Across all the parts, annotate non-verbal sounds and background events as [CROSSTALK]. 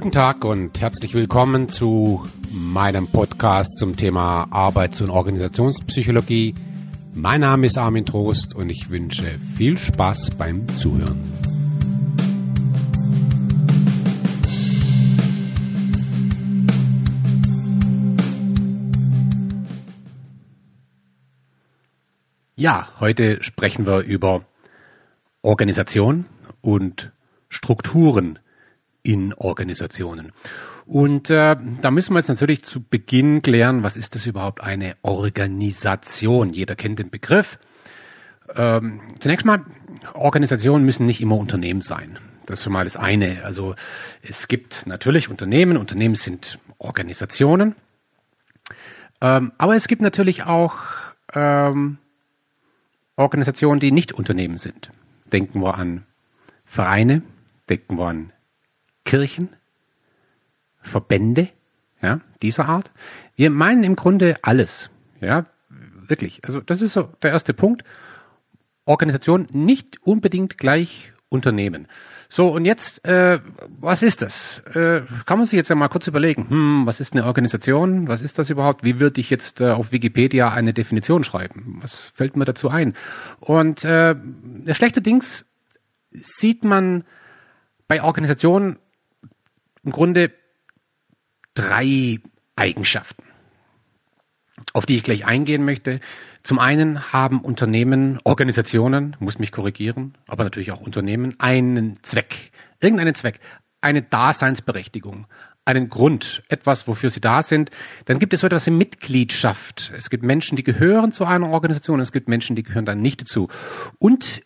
Guten Tag und herzlich willkommen zu meinem Podcast zum Thema Arbeits- und Organisationspsychologie. Mein Name ist Armin Trost und ich wünsche viel Spaß beim Zuhören. Ja, heute sprechen wir über Organisation und Strukturen in Organisationen. Und äh, da müssen wir jetzt natürlich zu Beginn klären, was ist das überhaupt eine Organisation? Jeder kennt den Begriff. Ähm, zunächst mal, Organisationen müssen nicht immer Unternehmen sein. Das ist schon mal das eine. Also es gibt natürlich Unternehmen, Unternehmen sind Organisationen, ähm, aber es gibt natürlich auch ähm, Organisationen, die nicht Unternehmen sind. Denken wir an Vereine, denken wir an Kirchen, Verbände, ja, dieser Art. Wir meinen im Grunde alles, ja, wirklich. Also das ist so der erste Punkt. Organisation nicht unbedingt gleich Unternehmen. So, und jetzt, äh, was ist das? Äh, kann man sich jetzt ja mal kurz überlegen, hm, was ist eine Organisation? Was ist das überhaupt? Wie würde ich jetzt äh, auf Wikipedia eine Definition schreiben? Was fällt mir dazu ein? Und äh, der schlechte Dings sieht man bei Organisationen im Grunde drei Eigenschaften, auf die ich gleich eingehen möchte. Zum einen haben Unternehmen, Organisationen, muss mich korrigieren, aber natürlich auch Unternehmen, einen Zweck, irgendeinen Zweck, eine Daseinsberechtigung, einen Grund, etwas, wofür sie da sind. Dann gibt es so etwas wie Mitgliedschaft. Es gibt Menschen, die gehören zu einer Organisation, es gibt Menschen, die gehören dann nicht dazu. Und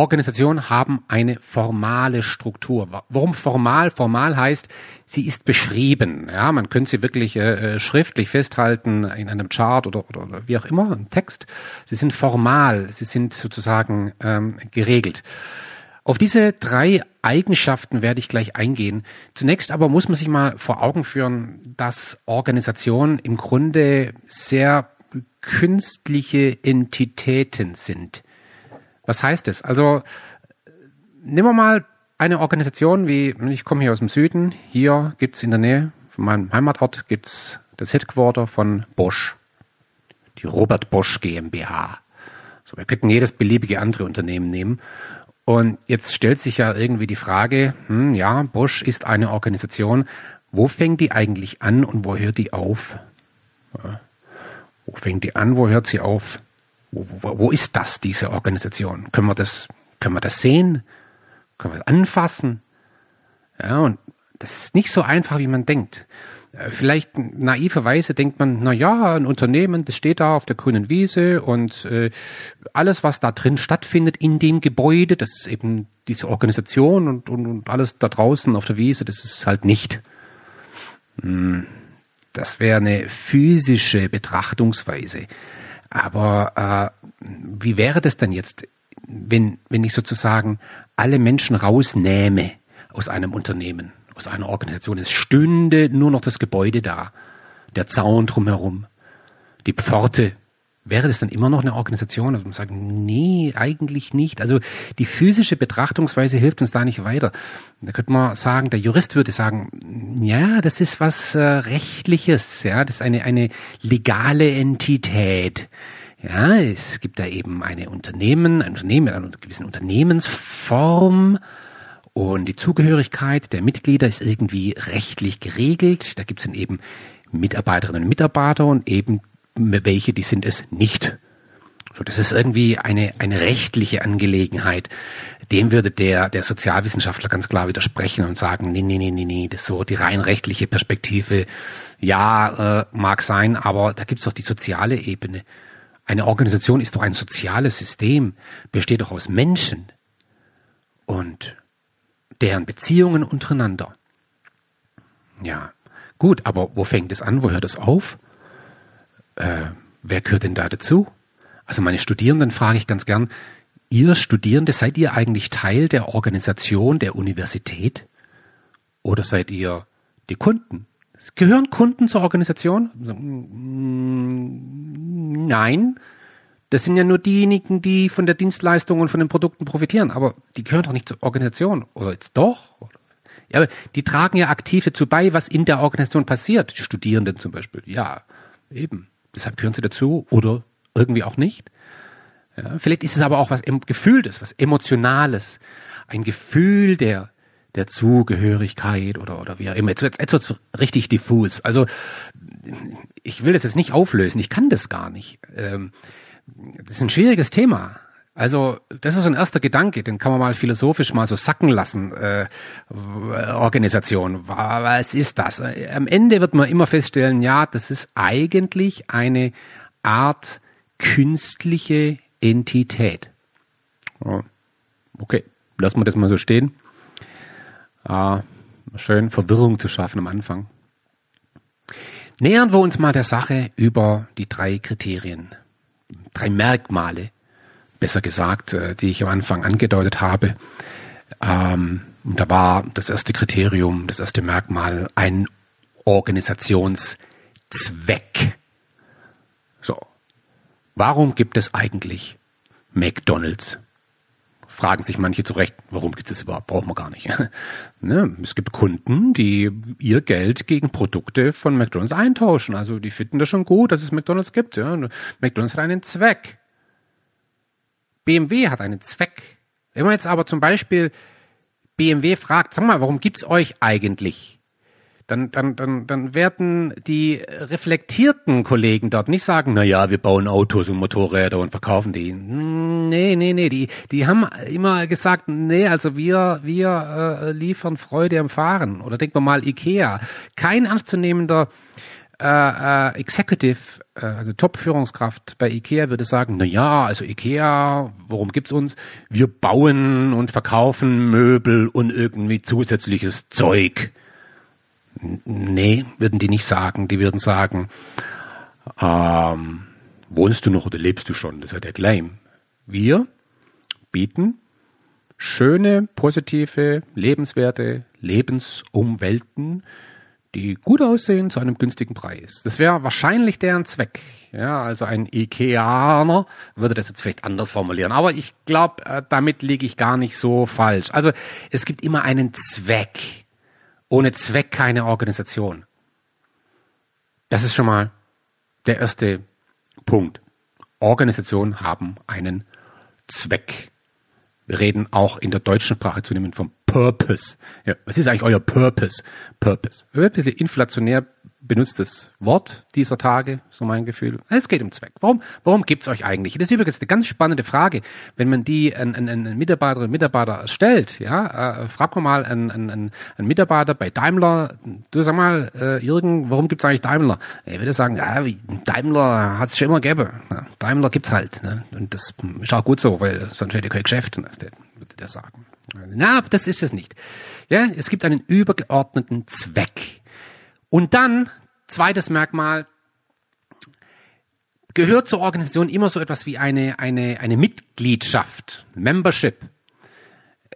Organisationen haben eine formale Struktur. Warum formal? Formal heißt, sie ist beschrieben. Ja, man könnte sie wirklich äh, äh, schriftlich festhalten in einem Chart oder, oder, oder wie auch immer, ein Text. Sie sind formal, sie sind sozusagen ähm, geregelt. Auf diese drei Eigenschaften werde ich gleich eingehen. Zunächst aber muss man sich mal vor Augen führen, dass Organisationen im Grunde sehr künstliche Entitäten sind. Was heißt es? Also nehmen wir mal eine Organisation wie, ich komme hier aus dem Süden, hier gibt es in der Nähe von meinem Heimatort gibt's das Headquarter von Bosch, die Robert Bosch GmbH. So, wir könnten jedes beliebige andere Unternehmen nehmen. Und jetzt stellt sich ja irgendwie die Frage, hm, ja, Bosch ist eine Organisation, wo fängt die eigentlich an und wo hört die auf? Ja. Wo fängt die an, wo hört sie auf? Wo, wo, wo ist das, diese Organisation? Können wir das, können wir das sehen? Können wir es anfassen? Ja, und das ist nicht so einfach, wie man denkt. Äh, vielleicht naiverweise denkt man, na ja, ein Unternehmen, das steht da auf der grünen Wiese und äh, alles, was da drin stattfindet in dem Gebäude, das ist eben diese Organisation und, und, und alles da draußen auf der Wiese, das ist halt nicht. Hm, das wäre eine physische Betrachtungsweise. Aber äh, wie wäre das denn jetzt, wenn, wenn ich sozusagen alle Menschen rausnähme aus einem Unternehmen, aus einer Organisation? Es stünde nur noch das Gebäude da, der Zaun drumherum, die Pforte wäre das dann immer noch eine Organisation? Also man sagt, nee, eigentlich nicht. Also die physische Betrachtungsweise hilft uns da nicht weiter. Da könnte man sagen, der Jurist würde sagen, ja, das ist was äh, rechtliches, ja, das ist eine eine legale Entität. Ja, es gibt da eben eine Unternehmen, ein Unternehmen mit einer gewissen Unternehmensform. Und die Zugehörigkeit der Mitglieder ist irgendwie rechtlich geregelt. Da gibt es dann eben Mitarbeiterinnen und Mitarbeiter und eben welche, die sind es nicht. So, das ist irgendwie eine, eine rechtliche Angelegenheit. Dem würde der, der Sozialwissenschaftler ganz klar widersprechen und sagen, nee, nee, nee, nee, nee, das ist so die rein rechtliche Perspektive. Ja, äh, mag sein, aber da gibt's doch die soziale Ebene. Eine Organisation ist doch ein soziales System, besteht doch aus Menschen und deren Beziehungen untereinander. Ja, gut, aber wo fängt es an, wo hört es auf? Äh, wer gehört denn da dazu? Also meine Studierenden frage ich ganz gern, ihr Studierende, seid ihr eigentlich Teil der Organisation der Universität? Oder seid ihr die Kunden? Gehören Kunden zur Organisation? Mm, nein. Das sind ja nur diejenigen, die von der Dienstleistung und von den Produkten profitieren. Aber die gehören doch nicht zur Organisation. Oder jetzt doch? Ja, die tragen ja aktiv dazu bei, was in der Organisation passiert. Die Studierenden zum Beispiel. Ja, eben. Deshalb gehören sie dazu oder irgendwie auch nicht. Ja, vielleicht ist es aber auch was Gefühltes, was Emotionales. Ein Gefühl der, der Zugehörigkeit oder, oder wie auch immer. Jetzt wird es richtig diffus. Also, ich will das jetzt nicht auflösen. Ich kann das gar nicht. Ähm, das ist ein schwieriges Thema. Also das ist so ein erster Gedanke, den kann man mal philosophisch mal so sacken lassen. Äh, Organisation, was ist das? Am Ende wird man immer feststellen, ja, das ist eigentlich eine Art künstliche Entität. Okay, lassen wir das mal so stehen. Äh, schön Verwirrung zu schaffen am Anfang. Nähern wir uns mal der Sache über die drei Kriterien, drei Merkmale, besser gesagt, äh, die ich am Anfang angedeutet habe. Ähm, da war das erste Kriterium, das erste Merkmal ein Organisationszweck. So. Warum gibt es eigentlich McDonalds? Fragen sich manche zu Recht, warum gibt es das überhaupt? Brauchen wir gar nicht. [LAUGHS] ne? Es gibt Kunden, die ihr Geld gegen Produkte von McDonalds eintauschen. Also die finden das schon gut, dass es McDonalds gibt. Ja? McDonalds hat einen Zweck. BMW hat einen Zweck. Wenn man jetzt aber zum Beispiel BMW fragt, sag mal, warum gibt's euch eigentlich? Dann, dann, dann, dann werden die reflektierten Kollegen dort nicht sagen, na ja, wir bauen Autos und Motorräder und verkaufen die. Nee, nee, nee, die, die haben immer gesagt, nee, also wir, wir äh, liefern Freude am Fahren. Oder denken wir mal Ikea. Kein ernstzunehmender äh, äh, Executive, äh, also Top-Führungskraft bei IKEA würde sagen, na ja, also IKEA, worum gibt's uns? Wir bauen und verkaufen Möbel und irgendwie zusätzliches Zeug. Nee, würden die nicht sagen. Die würden sagen, ähm, wohnst du noch oder lebst du schon? Das ist ja der Claim. Wir bieten schöne, positive, lebenswerte Lebensumwelten die gut aussehen zu einem günstigen Preis. Das wäre wahrscheinlich deren Zweck. Ja, also ein Ikeaner würde das jetzt vielleicht anders formulieren. Aber ich glaube, äh, damit liege ich gar nicht so falsch. Also es gibt immer einen Zweck. Ohne Zweck keine Organisation. Das ist schon mal der erste Punkt. Organisationen haben einen Zweck. Wir reden auch in der deutschen Sprache zunehmend vom Purpose. Ja, was ist eigentlich euer Purpose? Purpose. Inflationär benutztes Wort dieser Tage, so mein Gefühl. Es geht um Zweck. Warum, warum gibt's euch eigentlich? Das ist übrigens eine ganz spannende Frage. Wenn man die an, an, an Mitarbeiterinnen und Mitarbeiter stellt, ja, äh, frag mal einen, einen, einen Mitarbeiter bei Daimler, du sag mal, äh, Jürgen, warum gibt's eigentlich Daimler? Er würde sagen, ja, Daimler hat's schon immer gegeben. Ja, Daimler gibt's halt. Ne? Und das ist auch gut so, weil sonst hätte ich kein Geschäft, ne? würde der sagen. Na, das ist es nicht. Ja, es gibt einen übergeordneten Zweck. Und dann, zweites Merkmal, gehört zur Organisation immer so etwas wie eine, eine, eine Mitgliedschaft, Membership.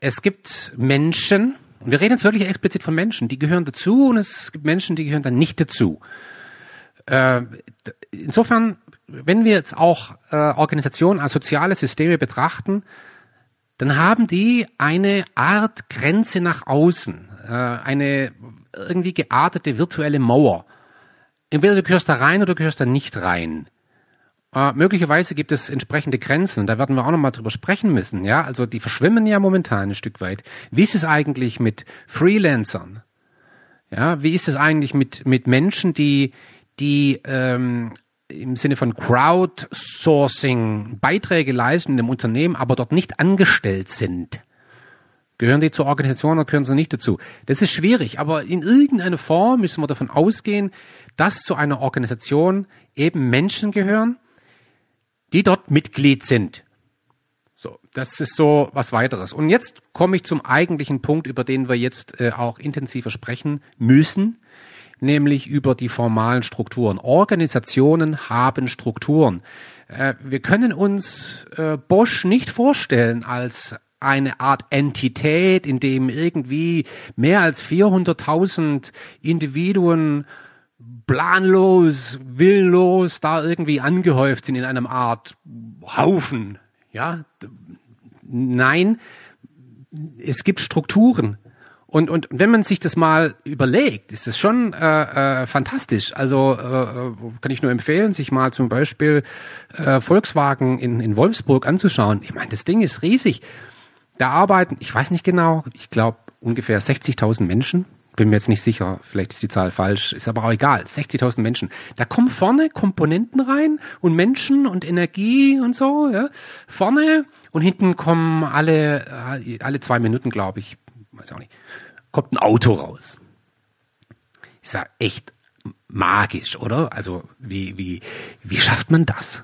Es gibt Menschen, und wir reden jetzt wirklich explizit von Menschen, die gehören dazu und es gibt Menschen, die gehören dann nicht dazu. Äh, insofern, wenn wir jetzt auch äh, Organisationen als soziale Systeme betrachten, dann haben die eine Art Grenze nach außen, äh, eine irgendwie geartete virtuelle Mauer. Entweder du gehörst da rein oder du gehörst da nicht rein. Äh, möglicherweise gibt es entsprechende Grenzen. Da werden wir auch nochmal drüber sprechen müssen. Ja, also die verschwimmen ja momentan ein Stück weit. Wie ist es eigentlich mit Freelancern? Ja, wie ist es eigentlich mit mit Menschen, die die ähm, im Sinne von Crowdsourcing Beiträge leisten in dem Unternehmen, aber dort nicht angestellt sind? Gehören die zur Organisation oder gehören sie nicht dazu? Das ist schwierig, aber in irgendeiner Form müssen wir davon ausgehen, dass zu einer Organisation eben Menschen gehören, die dort Mitglied sind. So, das ist so was weiteres. Und jetzt komme ich zum eigentlichen Punkt, über den wir jetzt äh, auch intensiver sprechen müssen, nämlich über die formalen Strukturen. Organisationen haben Strukturen. Äh, wir können uns äh, Bosch nicht vorstellen als eine Art Entität, in dem irgendwie mehr als 400.000 Individuen planlos, willlos da irgendwie angehäuft sind in einem Art Haufen. Ja, nein, es gibt Strukturen Und, und wenn man sich das mal überlegt, ist das schon äh, äh, fantastisch. Also äh, kann ich nur empfehlen, sich mal zum Beispiel äh, Volkswagen in, in Wolfsburg anzuschauen. Ich meine, das Ding ist riesig. Da arbeiten, ich weiß nicht genau, ich glaube ungefähr 60.000 Menschen. Bin mir jetzt nicht sicher, vielleicht ist die Zahl falsch, ist aber auch egal. 60.000 Menschen. Da kommen vorne Komponenten rein und Menschen und Energie und so. Ja. Vorne und hinten kommen alle, äh, alle zwei Minuten, glaube ich, weiß auch nicht, kommt ein Auto raus. Ist ja echt magisch, oder? Also wie, wie, wie schafft man das?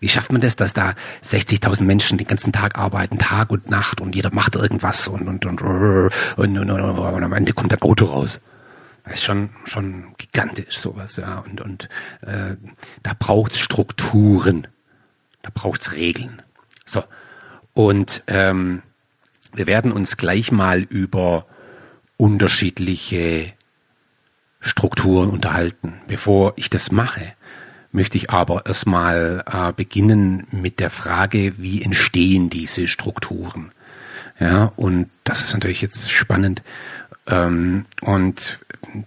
Wie schafft man das, dass da 60.000 Menschen den ganzen Tag arbeiten, Tag und Nacht und jeder macht irgendwas und, und, und, und, und, und, und am Ende kommt ein Auto raus. Das ist schon, schon gigantisch sowas, ja. Und, und äh, da braucht's Strukturen, da braucht's Regeln. So. Und ähm, wir werden uns gleich mal über unterschiedliche Strukturen unterhalten. Bevor ich das mache, möchte ich aber erstmal äh, beginnen mit der Frage, wie entstehen diese Strukturen? Ja, und das ist natürlich jetzt spannend. Ähm, und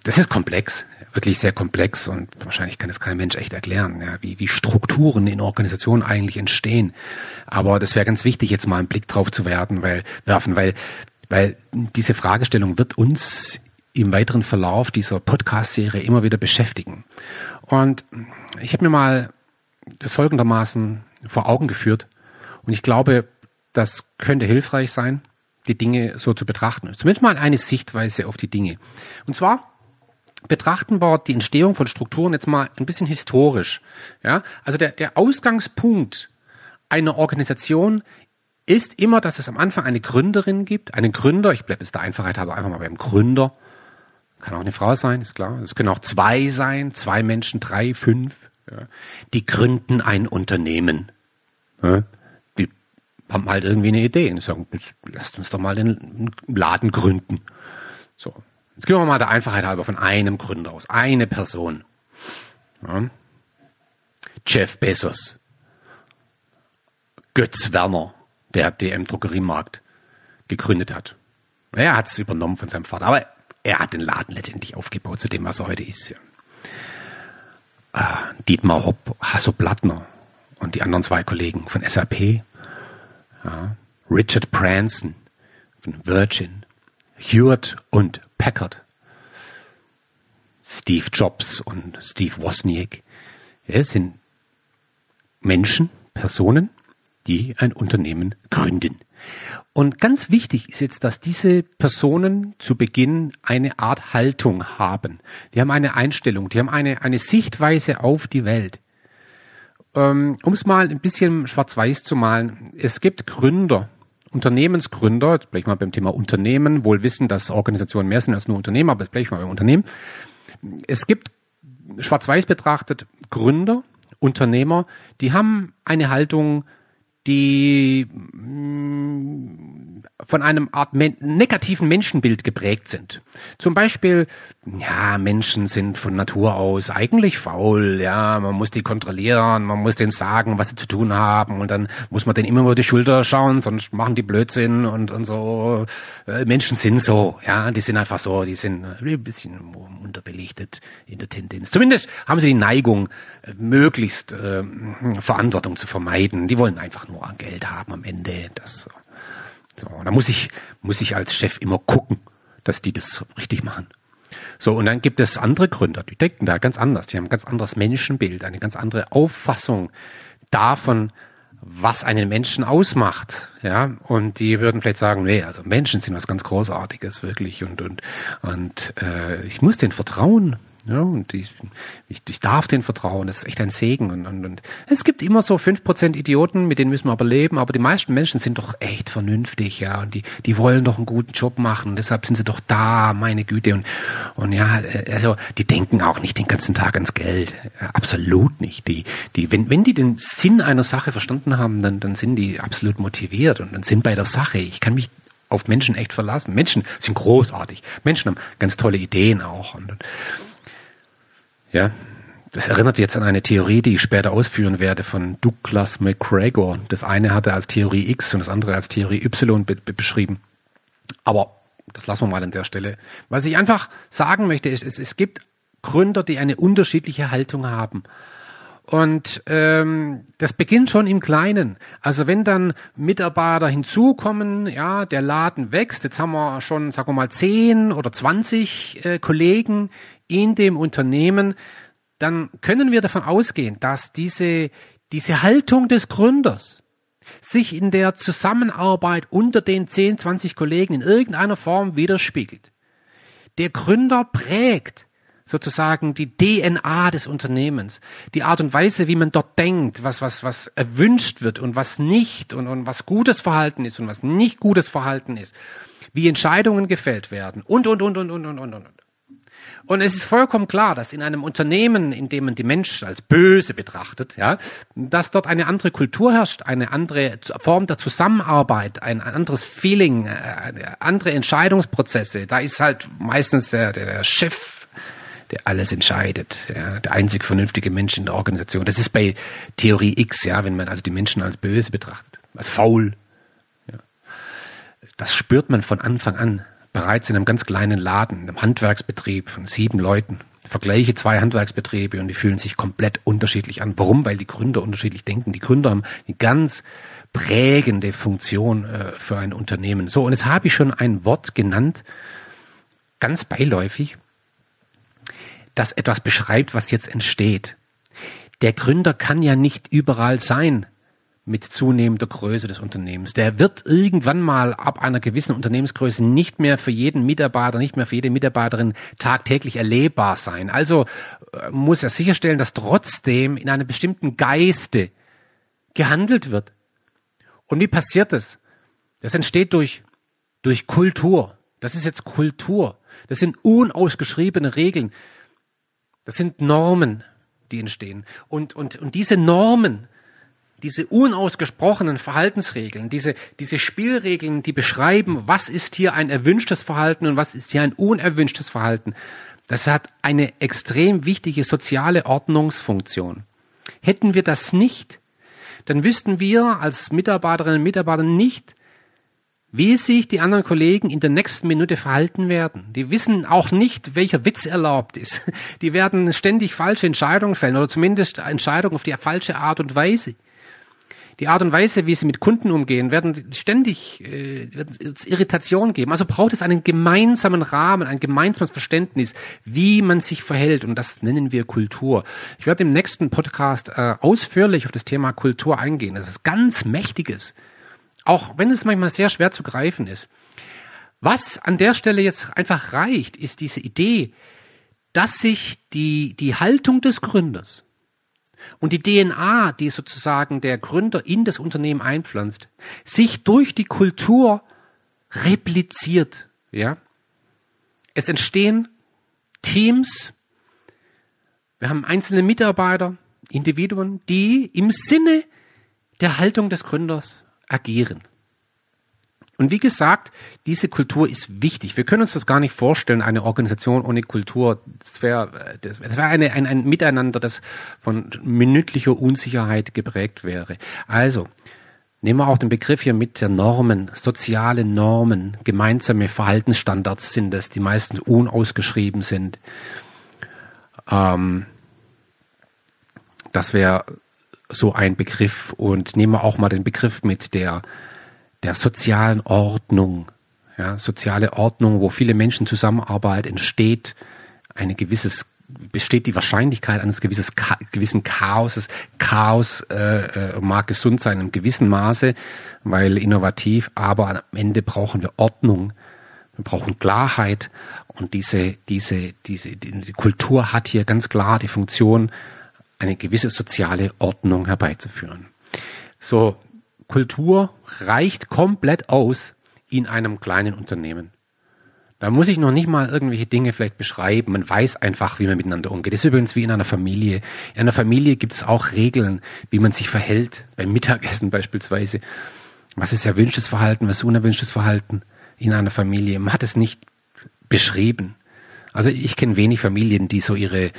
das ist komplex, wirklich sehr komplex und wahrscheinlich kann es kein Mensch echt erklären, ja, wie, wie Strukturen in Organisationen eigentlich entstehen. Aber das wäre ganz wichtig, jetzt mal einen Blick drauf zu werden, weil, werfen, weil weil diese Fragestellung wird uns im weiteren Verlauf dieser Podcast-Serie immer wieder beschäftigen. Und ich habe mir mal das folgendermaßen vor Augen geführt und ich glaube, das könnte hilfreich sein, die Dinge so zu betrachten. Zumindest mal eine Sichtweise auf die Dinge. Und zwar betrachten wir die Entstehung von Strukturen jetzt mal ein bisschen historisch. Ja, also der, der Ausgangspunkt einer Organisation ist immer, dass es am Anfang eine Gründerin gibt, einen Gründer, ich bleibe jetzt der Einfachheit halber einfach mal beim Gründer, kann auch eine Frau sein, ist klar. Es können auch zwei sein, zwei Menschen, drei, fünf. Ja. Die gründen ein Unternehmen. Ja. Die haben halt irgendwie eine Idee und sagen, lasst uns doch mal den Laden gründen. So. Jetzt gehen wir mal der Einfachheit halber von einem Gründer aus. Eine Person. Ja. Jeff Bezos. Götz Werner der DM Drogeriemarkt gegründet hat. Er hat es übernommen von seinem Vater, aber er hat den Laden letztendlich aufgebaut zu dem, was er heute ist. Ja. Äh, Dietmar Hopp, Hasso Plattner und die anderen zwei Kollegen von SAP, ja. Richard Branson von Virgin, Hewitt und Packard, Steve Jobs und Steve Wozniak. Ja, sind Menschen, Personen, die ein Unternehmen gründen. Und ganz wichtig ist jetzt, dass diese Personen zu Beginn eine Art Haltung haben. Die haben eine Einstellung, die haben eine, eine Sichtweise auf die Welt. Ähm, um es mal ein bisschen schwarz-weiß zu malen, es gibt Gründer, Unternehmensgründer, jetzt bleibe ich mal beim Thema Unternehmen, wohl wissen, dass Organisationen mehr sind als nur Unternehmen, aber jetzt bleibe ich mal beim Unternehmen. Es gibt schwarz-weiß betrachtet Gründer, Unternehmer, die haben eine Haltung, die mm, von einem Art men negativen Menschenbild geprägt sind. Zum Beispiel, ja, Menschen sind von Natur aus eigentlich faul, ja, man muss die kontrollieren, man muss denen sagen, was sie zu tun haben und dann muss man denen immer über die Schulter schauen, sonst machen die Blödsinn und, und so. Äh, Menschen sind so, ja, die sind einfach so, die sind ein bisschen unterbelichtet in der Tendenz. Zumindest haben sie die Neigung, äh, möglichst äh, Verantwortung zu vermeiden. Die wollen einfach nur Geld haben am Ende. Das, so, da muss ich, muss ich als Chef immer gucken, dass die das richtig machen. So, und dann gibt es andere Gründer, die denken da ganz anders. Die haben ein ganz anderes Menschenbild, eine ganz andere Auffassung davon, was einen Menschen ausmacht, ja, und die würden vielleicht sagen, nee, also Menschen sind was ganz Großartiges, wirklich, und und und äh, ich muss denen vertrauen, ja, und ich, ich, ich darf den vertrauen. Das ist echt ein Segen. Und, und, und es gibt immer so fünf Prozent Idioten, mit denen müssen wir aber leben. Aber die meisten Menschen sind doch echt vernünftig, ja. Und die, die wollen doch einen guten Job machen. Deshalb sind sie doch da, meine Güte. Und, und ja, also die denken auch nicht den ganzen Tag ans Geld. Absolut nicht. Die, die, wenn, wenn die den Sinn einer Sache verstanden haben, dann, dann sind die absolut motiviert und, und sind bei der Sache. Ich kann mich auf Menschen echt verlassen. Menschen sind großartig. Menschen haben ganz tolle Ideen auch. Und, ja, das erinnert jetzt an eine Theorie, die ich später ausführen werde von Douglas McGregor. Das eine hat er als Theorie X und das andere als Theorie Y be beschrieben. Aber das lassen wir mal an der Stelle. Was ich einfach sagen möchte, ist, es, es gibt Gründer, die eine unterschiedliche Haltung haben. Und ähm, das beginnt schon im Kleinen. Also wenn dann Mitarbeiter hinzukommen, ja, der Laden wächst, jetzt haben wir schon, sagen wir mal, zehn oder zwanzig äh, Kollegen in dem Unternehmen, dann können wir davon ausgehen, dass diese, diese Haltung des Gründers sich in der Zusammenarbeit unter den 10, 20 Kollegen in irgendeiner Form widerspiegelt. Der Gründer prägt sozusagen die DNA des Unternehmens, die Art und Weise, wie man dort denkt, was, was, was erwünscht wird und was nicht und, und was gutes Verhalten ist und was nicht gutes Verhalten ist, wie Entscheidungen gefällt werden und, und, und, und, und, und, und, und. Und es ist vollkommen klar, dass in einem Unternehmen, in dem man die Menschen als böse betrachtet, ja, dass dort eine andere Kultur herrscht, eine andere Form der Zusammenarbeit, ein, anderes Feeling, äh, andere Entscheidungsprozesse. Da ist halt meistens der, der Chef, der alles entscheidet, ja, der einzig vernünftige Mensch in der Organisation. Das ist bei Theorie X, ja, wenn man also die Menschen als böse betrachtet, als faul. Ja. Das spürt man von Anfang an bereits in einem ganz kleinen Laden, einem Handwerksbetrieb von sieben Leuten. Vergleiche zwei Handwerksbetriebe und die fühlen sich komplett unterschiedlich an. Warum? Weil die Gründer unterschiedlich denken. Die Gründer haben eine ganz prägende Funktion äh, für ein Unternehmen. So, und jetzt habe ich schon ein Wort genannt, ganz beiläufig, das etwas beschreibt, was jetzt entsteht. Der Gründer kann ja nicht überall sein mit zunehmender Größe des Unternehmens. Der wird irgendwann mal ab einer gewissen Unternehmensgröße nicht mehr für jeden Mitarbeiter, nicht mehr für jede Mitarbeiterin tagtäglich erlebbar sein. Also äh, muss er sicherstellen, dass trotzdem in einem bestimmten Geiste gehandelt wird. Und wie passiert das? Das entsteht durch, durch Kultur. Das ist jetzt Kultur. Das sind unausgeschriebene Regeln. Das sind Normen, die entstehen. Und, und, und diese Normen, diese unausgesprochenen Verhaltensregeln, diese, diese Spielregeln, die beschreiben, was ist hier ein erwünschtes Verhalten und was ist hier ein unerwünschtes Verhalten, das hat eine extrem wichtige soziale Ordnungsfunktion. Hätten wir das nicht, dann wüssten wir als Mitarbeiterinnen und Mitarbeiter nicht, wie sich die anderen Kollegen in der nächsten Minute verhalten werden. Die wissen auch nicht, welcher Witz erlaubt ist. Die werden ständig falsche Entscheidungen fällen oder zumindest Entscheidungen auf die falsche Art und Weise die Art und Weise, wie sie mit Kunden umgehen, werden ständig äh, werden Irritation geben. Also braucht es einen gemeinsamen Rahmen, ein gemeinsames Verständnis, wie man sich verhält. Und das nennen wir Kultur. Ich werde im nächsten Podcast äh, ausführlich auf das Thema Kultur eingehen. Das ist ganz Mächtiges. Auch wenn es manchmal sehr schwer zu greifen ist. Was an der Stelle jetzt einfach reicht, ist diese Idee, dass sich die, die Haltung des Gründers, und die DNA, die sozusagen der Gründer in das Unternehmen einpflanzt, sich durch die Kultur repliziert. Ja? Es entstehen Teams, wir haben einzelne Mitarbeiter, Individuen, die im Sinne der Haltung des Gründers agieren. Und wie gesagt, diese Kultur ist wichtig. Wir können uns das gar nicht vorstellen, eine Organisation ohne Kultur. Das wäre das wär ein, ein Miteinander, das von minütlicher Unsicherheit geprägt wäre. Also, nehmen wir auch den Begriff hier mit der Normen, soziale Normen, gemeinsame Verhaltensstandards sind es, die meistens unausgeschrieben sind. Ähm, das wäre so ein Begriff. Und nehmen wir auch mal den Begriff mit der der sozialen Ordnung. Ja, soziale Ordnung, wo viele Menschen zusammenarbeiten, entsteht eine gewisses besteht die Wahrscheinlichkeit eines gewisses, gewissen Chaoses. Chaos äh, äh, mag gesund sein in einem gewissen Maße, weil innovativ, aber am Ende brauchen wir Ordnung. Wir brauchen Klarheit und diese, diese, diese die Kultur hat hier ganz klar die Funktion, eine gewisse soziale Ordnung herbeizuführen. So, Kultur reicht komplett aus in einem kleinen Unternehmen. Da muss ich noch nicht mal irgendwelche Dinge vielleicht beschreiben. Man weiß einfach, wie man miteinander umgeht. Das ist übrigens wie in einer Familie. In einer Familie gibt es auch Regeln, wie man sich verhält. Beim Mittagessen beispielsweise. Was ist erwünschtes Verhalten, was ist unerwünschtes Verhalten in einer Familie? Man hat es nicht beschrieben. Also ich kenne wenig Familien, die so ihre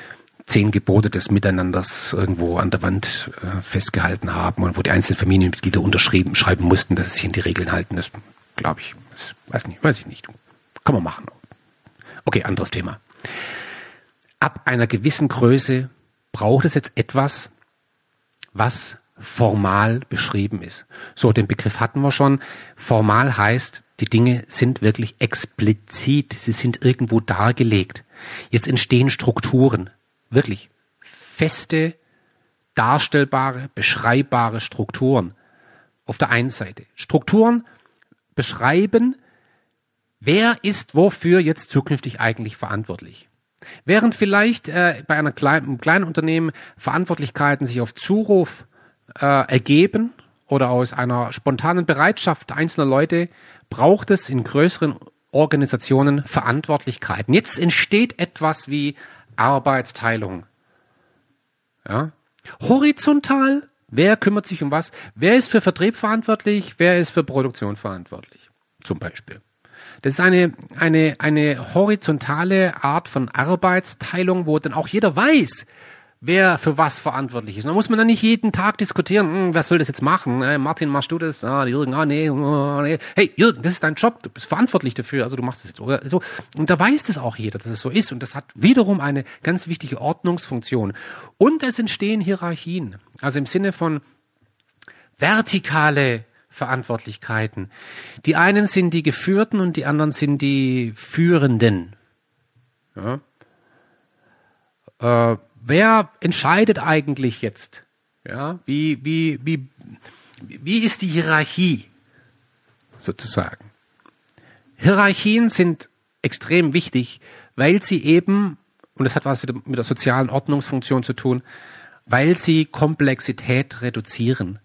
zehn Gebote des Miteinanders irgendwo an der Wand äh, festgehalten haben und wo die einzelnen Familienmitglieder unterschrieben schreiben mussten, dass sie sich in die Regeln halten. Das glaube ich, das weiß nicht, weiß ich nicht. Kann man machen. Okay, anderes Thema. Ab einer gewissen Größe braucht es jetzt etwas, was formal beschrieben ist. So, den Begriff hatten wir schon. Formal heißt, die Dinge sind wirklich explizit, sie sind irgendwo dargelegt. Jetzt entstehen Strukturen, wirklich feste, darstellbare, beschreibbare Strukturen. Auf der einen Seite. Strukturen beschreiben, wer ist wofür jetzt zukünftig eigentlich verantwortlich. Während vielleicht äh, bei einer kleinen, einem kleinen Unternehmen Verantwortlichkeiten sich auf Zuruf äh, ergeben oder aus einer spontanen Bereitschaft einzelner Leute braucht es in größeren Organisationen Verantwortlichkeiten. Jetzt entsteht etwas wie Arbeitsteilung. Ja? Horizontal, wer kümmert sich um was? Wer ist für Vertrieb verantwortlich? Wer ist für Produktion verantwortlich? Zum Beispiel. Das ist eine, eine, eine horizontale Art von Arbeitsteilung, wo dann auch jeder weiß, wer für was verantwortlich ist. Da muss man dann nicht jeden Tag diskutieren, hm, wer soll das jetzt machen? Äh, Martin, machst du das? Ah, Jürgen, ah, nee, oh, nee. Hey, Jürgen, das ist dein Job, du bist verantwortlich dafür, also du machst das jetzt. Oder so. Und da weiß das auch jeder, dass es so ist. Und das hat wiederum eine ganz wichtige Ordnungsfunktion. Und es entstehen Hierarchien. Also im Sinne von vertikale Verantwortlichkeiten. Die einen sind die Geführten und die anderen sind die Führenden. Ja. Äh, wer entscheidet eigentlich jetzt? Ja, wie, wie, wie, wie ist die Hierarchie sozusagen? Hierarchien sind extrem wichtig, weil sie eben, und das hat was mit der sozialen Ordnungsfunktion zu tun, weil sie Komplexität reduzieren.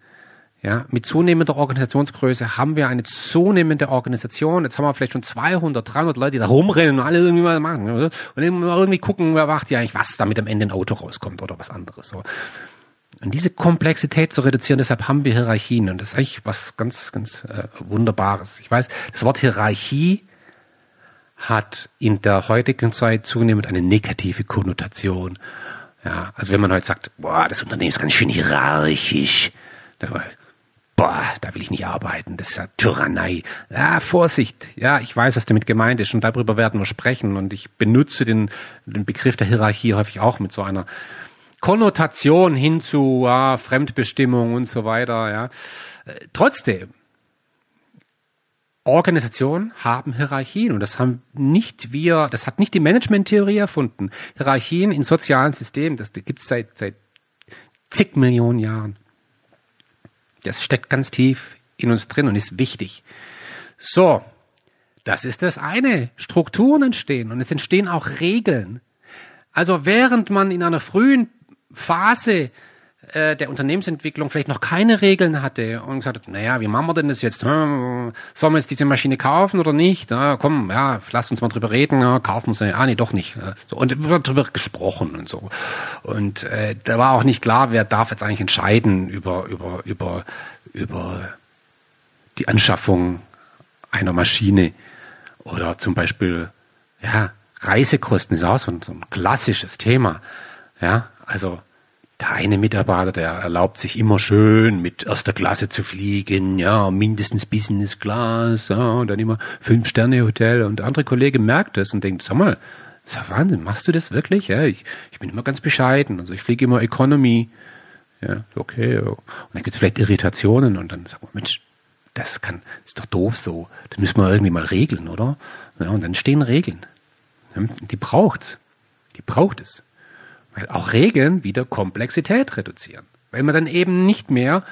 Ja, mit zunehmender Organisationsgröße haben wir eine zunehmende Organisation. Jetzt haben wir vielleicht schon 200, 300 Leute, die da rumrennen und alle irgendwie mal machen. Und irgendwie gucken, wer macht ja eigentlich was, damit am Ende ein Auto rauskommt oder was anderes. Und diese Komplexität zu reduzieren, deshalb haben wir Hierarchien. Und das ist eigentlich was ganz, ganz äh, Wunderbares. Ich weiß, das Wort Hierarchie hat in der heutigen Zeit zunehmend eine negative Konnotation. Ja, also wenn man heute sagt, boah, das Unternehmen ist ganz schön hierarchisch, boah, da will ich nicht arbeiten, das ist ja Tyrannei. Ja, Vorsicht, ja, ich weiß, was damit gemeint ist und darüber werden wir sprechen und ich benutze den, den Begriff der Hierarchie häufig auch mit so einer Konnotation hin zu ja, Fremdbestimmung und so weiter, ja. Äh, trotzdem, Organisationen haben Hierarchien und das haben nicht wir, das hat nicht die Management-Theorie erfunden. Hierarchien in sozialen Systemen, das gibt es seit, seit zig Millionen Jahren. Das steckt ganz tief in uns drin und ist wichtig. So, das ist das eine. Strukturen entstehen und es entstehen auch Regeln. Also während man in einer frühen Phase äh, der Unternehmensentwicklung vielleicht noch keine Regeln hatte und gesagt hat, naja, wie machen wir denn das jetzt? Hm, sollen wir jetzt diese Maschine kaufen oder nicht? Na, komm, ja, lasst uns mal drüber reden, ja, kaufen sie. Ah, nee, doch nicht. So, und wird drüber gesprochen und so. Und äh, da war auch nicht klar, wer darf jetzt eigentlich entscheiden über, über, über, über die Anschaffung einer Maschine oder zum Beispiel, ja, Reisekosten ist auch so ein, so ein klassisches Thema. Ja, also der eine Mitarbeiter, der erlaubt sich immer schön mit erster Klasse zu fliegen, ja, mindestens Business Class, ja, und dann immer fünf Sterne Hotel. Und der andere Kollege merkt das und denkt, sag mal, ist ja Wahnsinn, machst du das wirklich? Ja, ich, ich bin immer ganz bescheiden, also ich fliege immer Economy. Ja, okay. Und dann gibt es vielleicht Irritationen und dann sagt man, Mensch, das kann, ist doch doof so. Das müssen wir irgendwie mal regeln, oder? Ja, und dann stehen Regeln. Die braucht's. Die braucht es. Weil auch Regeln wieder Komplexität reduzieren. Weil man dann eben nicht mehr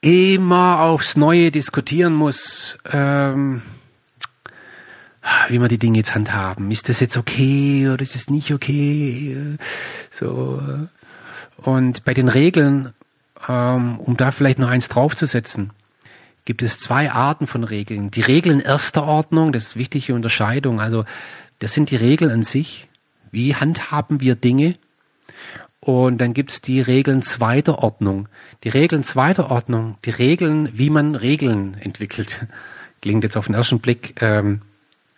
immer aufs Neue diskutieren muss, ähm, wie man die Dinge jetzt handhaben. Ist das jetzt okay oder ist es nicht okay? So. Und bei den Regeln, ähm, um da vielleicht noch eins draufzusetzen, gibt es zwei Arten von Regeln. Die Regeln erster Ordnung, das ist wichtige Unterscheidung. Also, das sind die Regeln an sich. Wie handhaben wir Dinge? Und dann gibt's die Regeln zweiter Ordnung. Die Regeln zweiter Ordnung, die Regeln, wie man Regeln entwickelt. [LAUGHS] Klingt jetzt auf den ersten Blick ähm,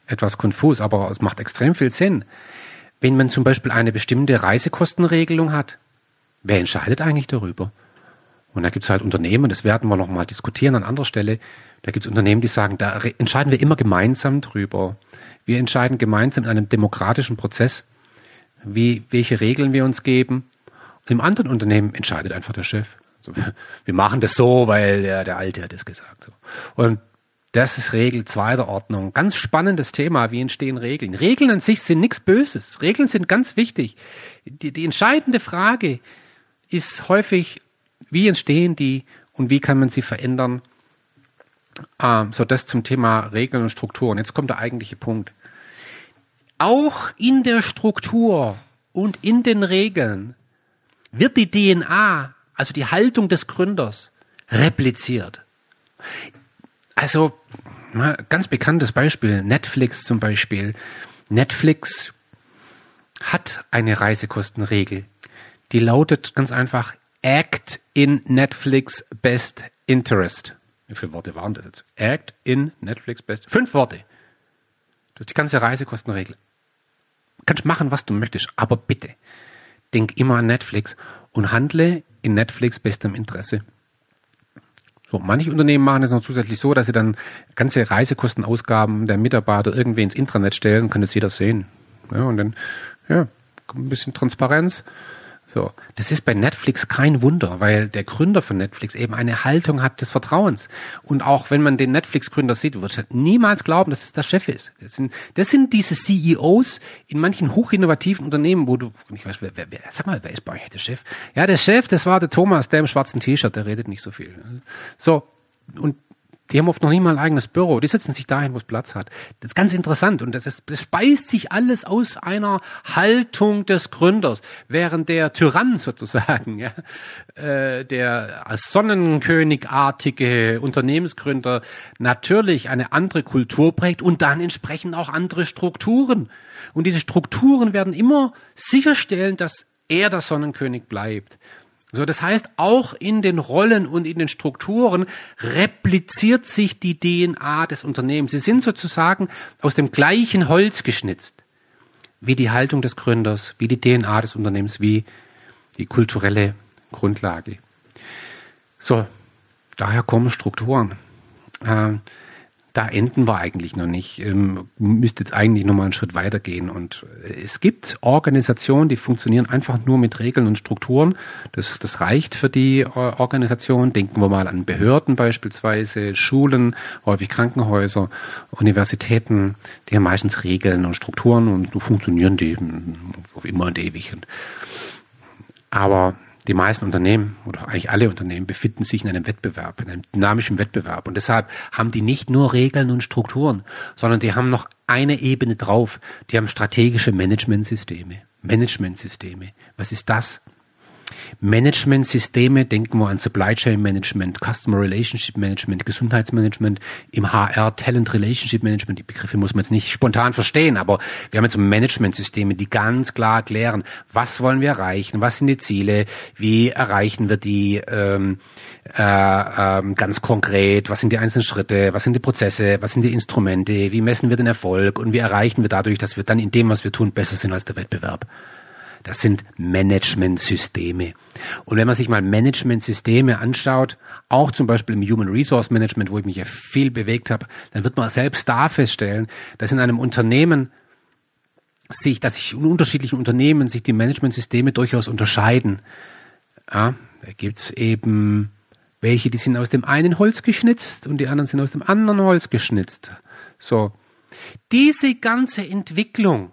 etwas konfus, aber es macht extrem viel Sinn. Wenn man zum Beispiel eine bestimmte Reisekostenregelung hat, wer entscheidet eigentlich darüber? Und da gibt es halt Unternehmen, das werden wir nochmal diskutieren an anderer Stelle, da gibt es Unternehmen, die sagen, da entscheiden wir immer gemeinsam drüber. Wir entscheiden gemeinsam in einem demokratischen Prozess, wie, welche Regeln wir uns geben. Im anderen Unternehmen entscheidet einfach der Chef. Also, [LAUGHS] wir machen das so, weil der, der Alte hat es gesagt. So. Und das ist Regel zweiter Ordnung. Ganz spannendes Thema. Wie entstehen Regeln? Regeln an sich sind nichts Böses. Regeln sind ganz wichtig. Die, die entscheidende Frage ist häufig, wie entstehen die und wie kann man sie verändern? Ähm, so das zum Thema Regeln und Strukturen. Jetzt kommt der eigentliche Punkt. Auch in der Struktur und in den Regeln wird die DNA, also die Haltung des Gründers, repliziert. Also, ganz bekanntes Beispiel, Netflix zum Beispiel. Netflix hat eine Reisekostenregel. Die lautet ganz einfach, act in Netflix best interest. Wie viele Worte waren das jetzt? Act in Netflix best. Fünf Worte. Das ist die ganze Reisekostenregel. Kannst machen, was du möchtest, aber bitte denk immer an Netflix und handle in Netflix bestem Interesse. So, manche Unternehmen machen es noch zusätzlich so, dass sie dann ganze Reisekostenausgaben der Mitarbeiter irgendwie ins Intranet stellen, kann das jeder sehen. Ja, und dann, ja, ein bisschen Transparenz. So, das ist bei Netflix kein Wunder, weil der Gründer von Netflix eben eine Haltung hat des Vertrauens. Und auch wenn man den Netflix-Gründer sieht, wird niemals glauben, dass es der Chef ist. Das sind, das sind diese CEOs in manchen hochinnovativen Unternehmen, wo du, ich weiß, wer, wer, sag mal, wer ist bei euch der Chef? Ja, der Chef, das war der Thomas, der im schwarzen T-Shirt, der redet nicht so viel. So, und die haben oft noch nie mal ein eigenes Büro. Die setzen sich dahin, wo es Platz hat. Das ist ganz interessant. Und das, ist, das speist sich alles aus einer Haltung des Gründers. Während der Tyrann sozusagen, [LAUGHS] ja, äh, der als Sonnenkönigartige Unternehmensgründer natürlich eine andere Kultur prägt und dann entsprechend auch andere Strukturen. Und diese Strukturen werden immer sicherstellen, dass er der Sonnenkönig bleibt. So, das heißt, auch in den Rollen und in den Strukturen repliziert sich die DNA des Unternehmens. Sie sind sozusagen aus dem gleichen Holz geschnitzt, wie die Haltung des Gründers, wie die DNA des Unternehmens, wie die kulturelle Grundlage. So, daher kommen Strukturen. Äh, da enden wir eigentlich noch nicht. Ähm, müsste jetzt eigentlich noch mal einen Schritt weitergehen. Und äh, es gibt Organisationen, die funktionieren einfach nur mit Regeln und Strukturen. Das, das reicht für die äh, Organisation. Denken wir mal an Behörden beispielsweise, Schulen, häufig Krankenhäuser, Universitäten. Die haben meistens Regeln und Strukturen und so funktionieren die auf immer und ewig. Aber die meisten Unternehmen oder eigentlich alle Unternehmen befinden sich in einem Wettbewerb, in einem dynamischen Wettbewerb. Und deshalb haben die nicht nur Regeln und Strukturen, sondern die haben noch eine Ebene drauf. Die haben strategische Managementsysteme. Managementsysteme. Was ist das? Managementsysteme, denken wir an Supply Chain Management, Customer Relationship Management, Gesundheitsmanagement, im HR Talent Relationship Management. Die Begriffe muss man jetzt nicht spontan verstehen, aber wir haben jetzt Managementsysteme, die ganz klar erklären, was wollen wir erreichen, was sind die Ziele, wie erreichen wir die ähm, äh, ähm, ganz konkret, was sind die einzelnen Schritte, was sind die Prozesse, was sind die Instrumente, wie messen wir den Erfolg und wie erreichen wir dadurch, dass wir dann in dem, was wir tun, besser sind als der Wettbewerb. Das sind Managementsysteme. Und wenn man sich mal Managementsysteme anschaut, auch zum Beispiel im Human Resource Management, wo ich mich ja viel bewegt habe, dann wird man selbst da feststellen, dass in einem Unternehmen sich, dass sich in unterschiedlichen Unternehmen sich die Managementsysteme durchaus unterscheiden. Ja, da gibt's eben welche, die sind aus dem einen Holz geschnitzt und die anderen sind aus dem anderen Holz geschnitzt. So. Diese ganze Entwicklung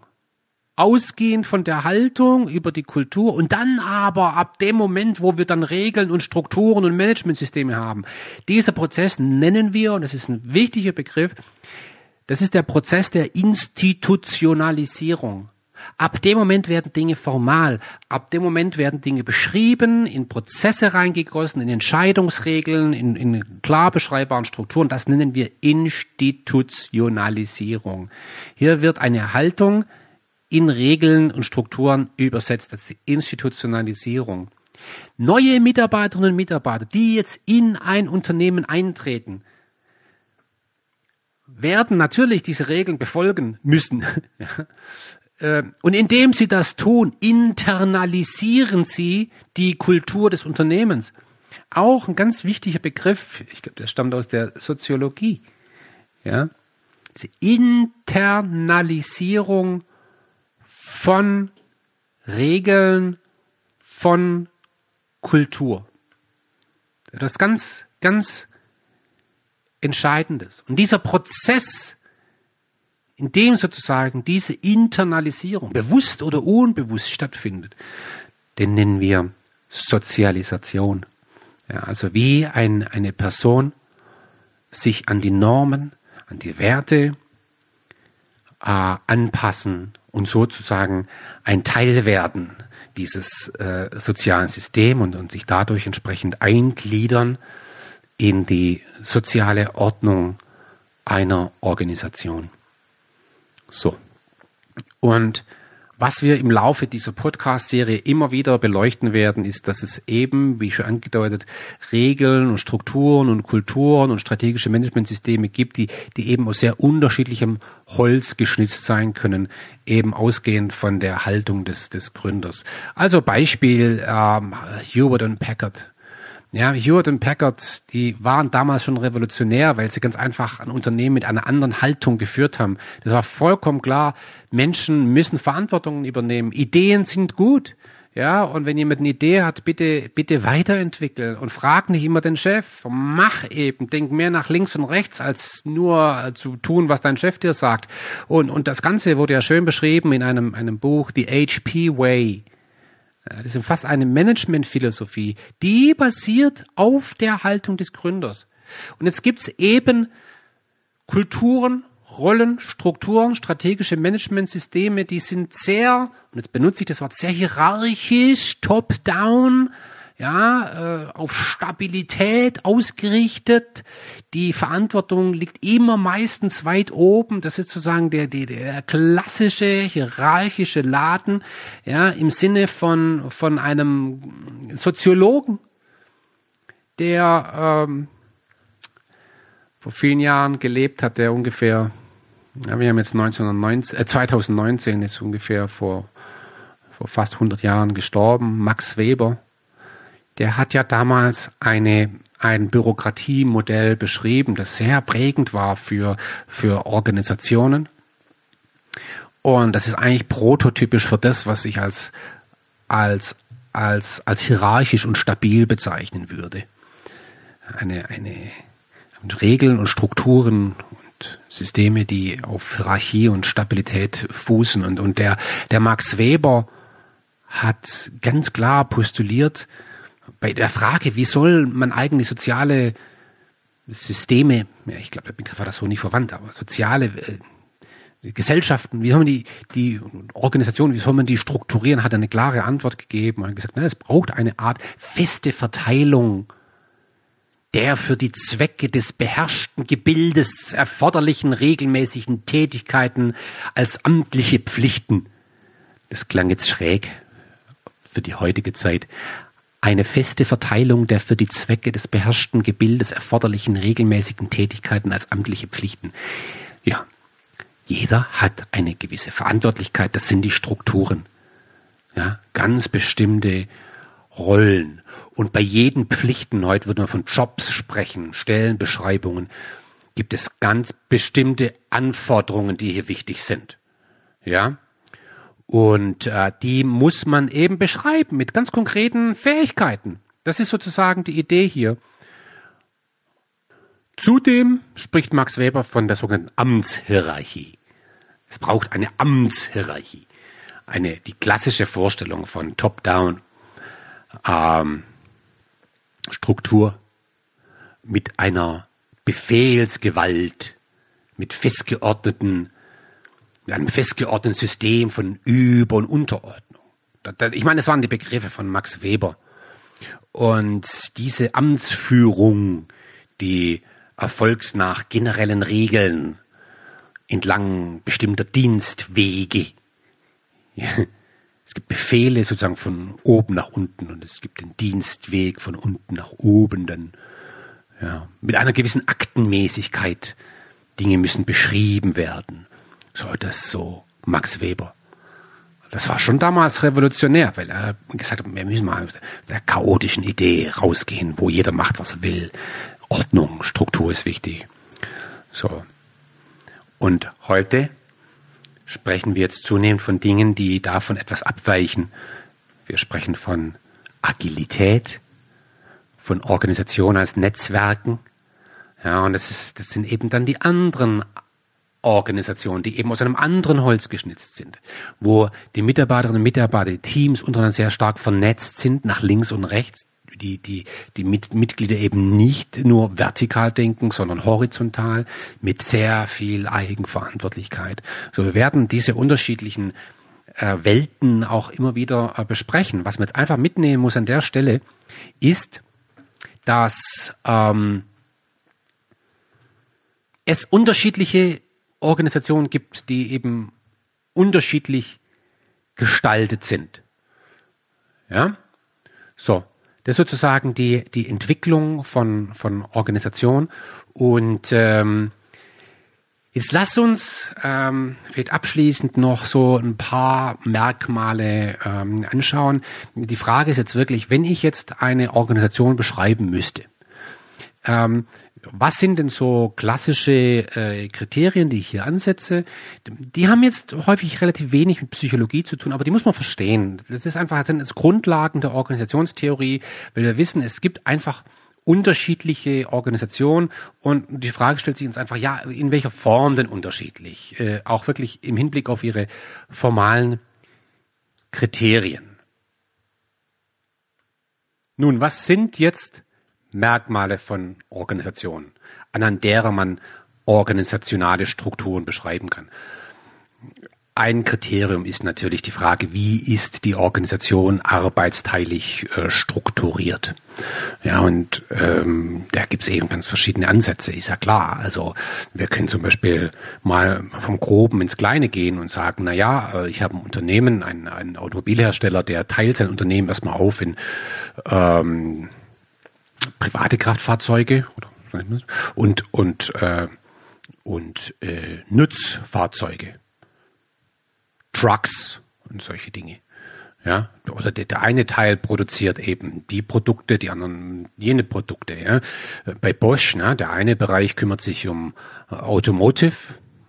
ausgehend von der Haltung über die Kultur und dann aber ab dem Moment, wo wir dann Regeln und Strukturen und Managementsysteme haben. Dieser Prozess nennen wir, und das ist ein wichtiger Begriff, das ist der Prozess der Institutionalisierung. Ab dem Moment werden Dinge formal. Ab dem Moment werden Dinge beschrieben, in Prozesse reingegossen, in Entscheidungsregeln, in, in klar beschreibbaren Strukturen. Das nennen wir Institutionalisierung. Hier wird eine Haltung in Regeln und Strukturen übersetzt als die Institutionalisierung. Neue Mitarbeiterinnen und Mitarbeiter, die jetzt in ein Unternehmen eintreten, werden natürlich diese Regeln befolgen müssen. [LAUGHS] Äh, und indem sie das tun, internalisieren sie die Kultur des Unternehmens. auch ein ganz wichtiger Begriff. Ich glaube, der stammt aus der Soziologie. Ja, diese Internalisierung von Regeln, von Kultur. Das ist ganz, ganz Entscheidendes. Und dieser Prozess, in dem sozusagen diese Internalisierung, bewusst oder unbewusst stattfindet, den nennen wir Sozialisation. Ja, also wie ein, eine Person sich an die Normen, an die Werte äh, anpassen und sozusagen ein Teil werden dieses äh, sozialen System und, und sich dadurch entsprechend eingliedern in die soziale Ordnung einer Organisation. So. Und was wir im Laufe dieser Podcast-Serie immer wieder beleuchten werden, ist, dass es eben, wie schon angedeutet, Regeln und Strukturen und Kulturen und strategische Managementsysteme gibt, die, die eben aus sehr unterschiedlichem Holz geschnitzt sein können, eben ausgehend von der Haltung des, des Gründers. Also Beispiel ähm, Hewlett und Packard. Ja, Hewitt und Packard, die waren damals schon revolutionär, weil sie ganz einfach ein Unternehmen mit einer anderen Haltung geführt haben. Das war vollkommen klar. Menschen müssen Verantwortung übernehmen. Ideen sind gut. Ja, und wenn jemand eine Idee hat, bitte, bitte weiterentwickeln und frag nicht immer den Chef. Mach eben, denk mehr nach links und rechts, als nur zu tun, was dein Chef dir sagt. Und, und das Ganze wurde ja schön beschrieben in einem, einem Buch, The HP Way. Das ist fast eine Managementphilosophie, die basiert auf der Haltung des Gründers. Und jetzt gibt's eben Kulturen, Rollen, Strukturen, strategische Managementsysteme, die sind sehr, und jetzt benutze ich das Wort sehr hierarchisch, top-down, ja, äh, auf Stabilität ausgerichtet. Die Verantwortung liegt immer meistens weit oben. Das ist sozusagen der, der, der klassische hierarchische Laden, ja, im Sinne von, von einem Soziologen, der ähm, vor vielen Jahren gelebt hat, der ungefähr, ja, wir haben jetzt 1919, äh, 2019, ist ungefähr vor, vor fast 100 Jahren gestorben, Max Weber der hat ja damals eine ein Bürokratiemodell beschrieben, das sehr prägend war für, für Organisationen. Und das ist eigentlich prototypisch für das, was ich als, als, als, als hierarchisch und stabil bezeichnen würde. Eine, eine Regeln und Strukturen und Systeme, die auf Hierarchie und Stabilität fußen. Und, und der, der Max Weber hat ganz klar postuliert, bei der Frage, wie soll man eigentlich soziale Systeme, ja, ich glaube, der Begriff war das so nicht verwandt, aber soziale äh, Gesellschaften, wie soll man die, die Organisationen, wie soll man die strukturieren, hat er eine klare Antwort gegeben und gesagt, na, es braucht eine Art feste Verteilung der für die Zwecke des beherrschten Gebildes erforderlichen regelmäßigen Tätigkeiten als amtliche Pflichten. Das klang jetzt schräg für die heutige Zeit eine feste Verteilung der für die Zwecke des beherrschten Gebildes erforderlichen regelmäßigen Tätigkeiten als amtliche Pflichten. Ja, jeder hat eine gewisse Verantwortlichkeit, das sind die Strukturen. Ja, ganz bestimmte Rollen. Und bei jeden Pflichten, heute würde man von Jobs sprechen, Stellenbeschreibungen, gibt es ganz bestimmte Anforderungen, die hier wichtig sind. Ja, und äh, die muss man eben beschreiben mit ganz konkreten Fähigkeiten. Das ist sozusagen die Idee hier. Zudem spricht Max Weber von der sogenannten Amtshierarchie. Es braucht eine Amtshierarchie. Eine, die klassische Vorstellung von Top-Down ähm, Struktur mit einer Befehlsgewalt, mit festgeordneten einem festgeordneten System von Über- und Unterordnung. Ich meine, das waren die Begriffe von Max Weber. Und diese Amtsführung, die erfolgt nach generellen Regeln entlang bestimmter Dienstwege. [LAUGHS] Es gibt Befehle sozusagen von oben nach unten und es gibt den Dienstweg von unten nach oben. Dann, ja, mit einer gewissen Aktenmäßigkeit. Dinge müssen beschrieben werden. So, das so Max Weber. Das war schon damals revolutionär, weil er gesagt hat, wir müssen mal mit der chaotischen Idee rausgehen, wo jeder macht, was er will. Ordnung, Struktur ist wichtig. So. Und heute sprechen wir jetzt zunehmend von Dingen, die davon etwas abweichen. Wir sprechen von Agilität, von Organisation als Netzwerken. Ja, und das, ist, das sind eben dann die anderen Organisationen, die eben aus einem anderen Holz geschnitzt sind, wo die Mitarbeiterinnen und Mitarbeiter, die Teams untereinander sehr stark vernetzt sind, nach links und rechts, die, die, die Mit Mitglieder eben nicht nur vertikal denken, sondern horizontal mit sehr viel Eigenverantwortlichkeit. So, wir werden diese unterschiedlichen äh, Welten auch immer wieder äh, besprechen. Was man jetzt einfach mitnehmen muss an der Stelle, ist, dass ähm, es unterschiedliche Organisationen gibt, die eben unterschiedlich gestaltet sind. Ja, so, das ist sozusagen die, die Entwicklung von, von Organisation. Und ähm, jetzt lass uns ähm, vielleicht abschließend noch so ein paar Merkmale ähm, anschauen. Die Frage ist jetzt wirklich, wenn ich jetzt eine Organisation beschreiben müsste, ähm, was sind denn so klassische äh, Kriterien, die ich hier ansetze? Die haben jetzt häufig relativ wenig mit Psychologie zu tun, aber die muss man verstehen. Das ist einfach das sind das Grundlagen der Organisationstheorie, weil wir wissen, es gibt einfach unterschiedliche Organisationen und die Frage stellt sich uns einfach, ja, in welcher Form denn unterschiedlich? Äh, auch wirklich im Hinblick auf ihre formalen Kriterien. Nun, was sind jetzt Merkmale von Organisationen, anhand derer man organisationale Strukturen beschreiben kann. Ein Kriterium ist natürlich die Frage, wie ist die Organisation arbeitsteilig äh, strukturiert? Ja, und ähm, da gibt es eben ganz verschiedene Ansätze, ist ja klar. Also wir können zum Beispiel mal vom Groben ins Kleine gehen und sagen, na ja, äh, ich habe ein Unternehmen, einen, einen Automobilhersteller, der teilt sein Unternehmen erstmal auf in ähm, private Kraftfahrzeuge und und äh, und äh, Nutzfahrzeuge, Trucks und solche Dinge. Ja, oder der, der eine Teil produziert eben die Produkte, die anderen jene Produkte. Ja. Bei Bosch, ne, der eine Bereich kümmert sich um äh, Automotive,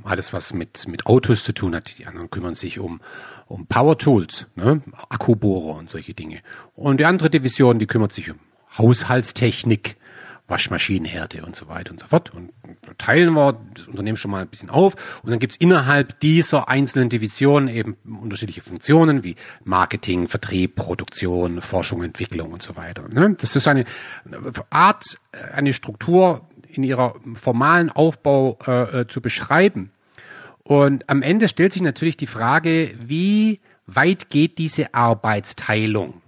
alles was mit mit Autos zu tun hat. Die anderen kümmern sich um um Power Tools, ne, Akkubohrer und solche Dinge. Und die andere Division, die kümmert sich um Haushaltstechnik, Waschmaschinenherde und so weiter und so fort. Und teilen wir das Unternehmen schon mal ein bisschen auf. Und dann gibt es innerhalb dieser einzelnen Divisionen eben unterschiedliche Funktionen wie Marketing, Vertrieb, Produktion, Forschung, Entwicklung und so weiter. Ne? Das ist eine Art, eine Struktur in ihrer formalen Aufbau äh, äh, zu beschreiben. Und am Ende stellt sich natürlich die Frage, wie weit geht diese Arbeitsteilung?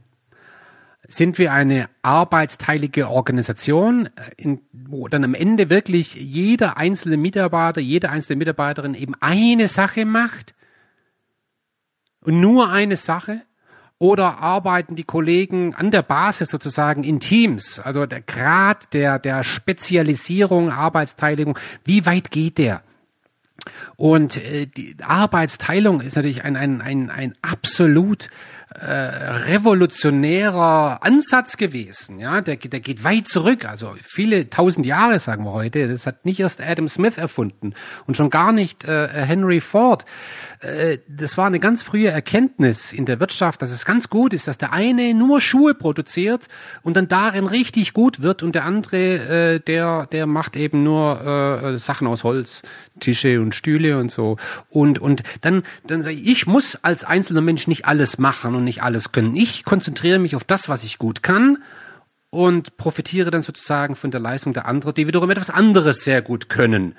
Sind wir eine arbeitsteilige Organisation, äh, in, wo dann am Ende wirklich jeder einzelne Mitarbeiter, jede einzelne Mitarbeiterin eben eine Sache macht und nur eine Sache? Oder arbeiten die Kollegen an der Basis sozusagen in Teams? Also der Grad der, der Spezialisierung, Arbeitsteilung, wie weit geht der? Und äh, die Arbeitsteilung ist natürlich ein, ein, ein, ein absolut äh, revolutionärer Ansatz gewesen. Ja, der, der geht weit zurück, also viele tausend Jahre, sagen wir heute. Das hat nicht erst Adam Smith erfunden und schon gar nicht äh, Henry Ford. Äh, das war eine ganz frühe Erkenntnis in der Wirtschaft, dass es ganz gut ist, dass der eine nur Schuhe produziert und dann darin richtig gut wird und der andere, äh, der, der macht eben nur äh, Sachen aus Holz, Tische und Stühle und so. Und, und dann, dann sage ich, ich muss als einzelner Mensch nicht alles machen und nicht alles können. Ich konzentriere mich auf das, was ich gut kann und profitiere dann sozusagen von der Leistung der anderen, die wiederum etwas anderes sehr gut können.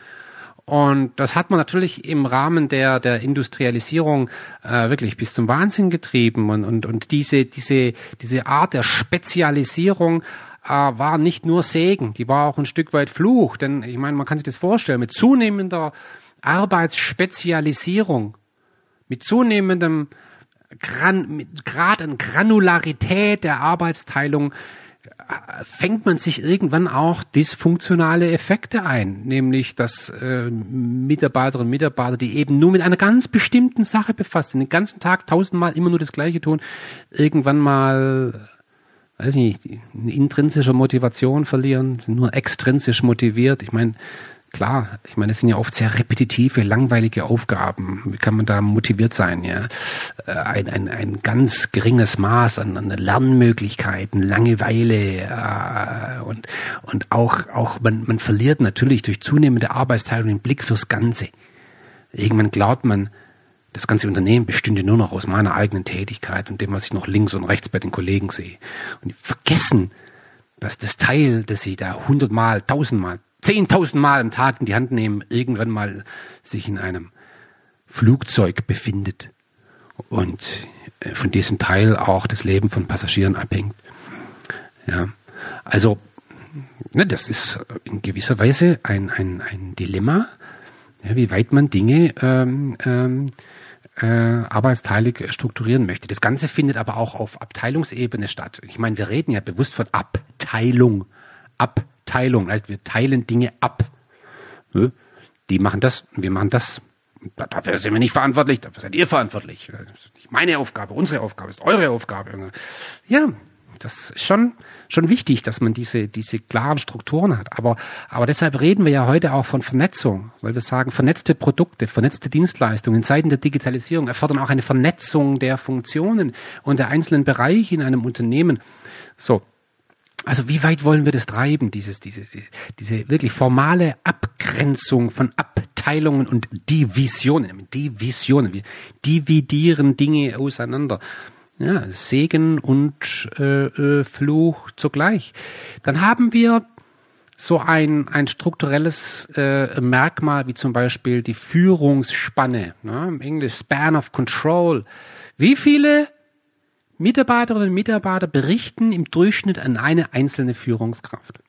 Und das hat man natürlich im Rahmen der, der Industrialisierung äh, wirklich bis zum Wahnsinn getrieben. Und, und, und diese, diese, diese Art der Spezialisierung äh, war nicht nur Segen, die war auch ein Stück weit Fluch. Denn ich meine, man kann sich das vorstellen, mit zunehmender Arbeitsspezialisierung, mit zunehmendem Gran, mit Grad an Granularität der Arbeitsteilung fängt man sich irgendwann auch dysfunktionale Effekte ein, nämlich dass äh, Mitarbeiterinnen und Mitarbeiter, die eben nur mit einer ganz bestimmten Sache befasst sind, den ganzen Tag tausendmal immer nur das Gleiche tun, irgendwann mal weiß nicht, eine intrinsische Motivation verlieren, nur extrinsisch motiviert. Ich meine, Klar, ich meine, es sind ja oft sehr repetitive, langweilige Aufgaben. Wie kann man da motiviert sein? Ja, äh, ein, ein, ein ganz geringes Maß an, an Lernmöglichkeiten, Langeweile äh, und und auch auch man man verliert natürlich durch zunehmende Arbeitsteilung den Blick fürs Ganze. Irgendwann glaubt man, das ganze Unternehmen bestünde nur noch aus meiner eigenen Tätigkeit und dem, was ich noch links und rechts bei den Kollegen sehe. Und die vergessen, dass das Teil, das sie da hundertmal, tausendmal, zehntausend Mal am Tag in die Hand nehmen, irgendwann mal sich in einem Flugzeug befindet und äh, von diesem Teil auch das Leben von Passagieren abhängt. Ja, also ne, das ist in gewisser Weise ein, ein, ein Dilemma, ja, wie weit man Dinge ähm, ähm, äh, arbeitsteilig strukturieren möchte. Das Ganze findet aber auch auf Abteilungsebene statt. Ich meine, wir reden ja bewusst von Abteilung. Abteilung. Heißt, wir teilen Dinge ab. Die machen das, wir machen das. Dafür sind wir nicht verantwortlich, dafür seid ihr verantwortlich. Das ist nicht meine Aufgabe, unsere Aufgabe, ist eure Aufgabe. Ja, das ist schon, schon wichtig, dass man diese, diese klaren Strukturen hat. Aber, aber deshalb reden wir ja heute auch von Vernetzung, weil wir sagen, vernetzte Produkte, vernetzte Dienstleistungen in Zeiten der Digitalisierung erfordern auch eine Vernetzung der Funktionen und der einzelnen Bereiche in einem Unternehmen. So. Also wie weit wollen wir das treiben, dieses, diese, diese wirklich formale Abgrenzung von Abteilungen und Divisionen, Divisionen, wir dividieren Dinge auseinander. Ja, Segen und äh, äh, Fluch zugleich. Dann haben wir so ein, ein strukturelles äh, Merkmal wie zum Beispiel die Führungsspanne, ne, im Englisch Span of Control. Wie viele Mitarbeiterinnen und Mitarbeiter berichten im Durchschnitt an eine einzelne Führungskraft.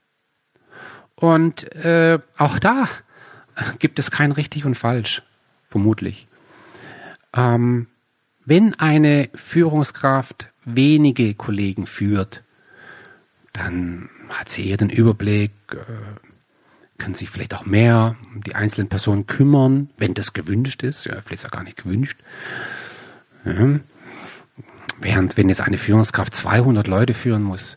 Und äh, auch da gibt es kein richtig und falsch, vermutlich. Ähm, wenn eine Führungskraft wenige Kollegen führt, dann hat sie eher den Überblick, äh, kann sich vielleicht auch mehr um die einzelnen Personen kümmern, wenn das gewünscht ist, ja, vielleicht auch gar nicht gewünscht. Ja. Während wenn jetzt eine Führungskraft 200 Leute führen muss,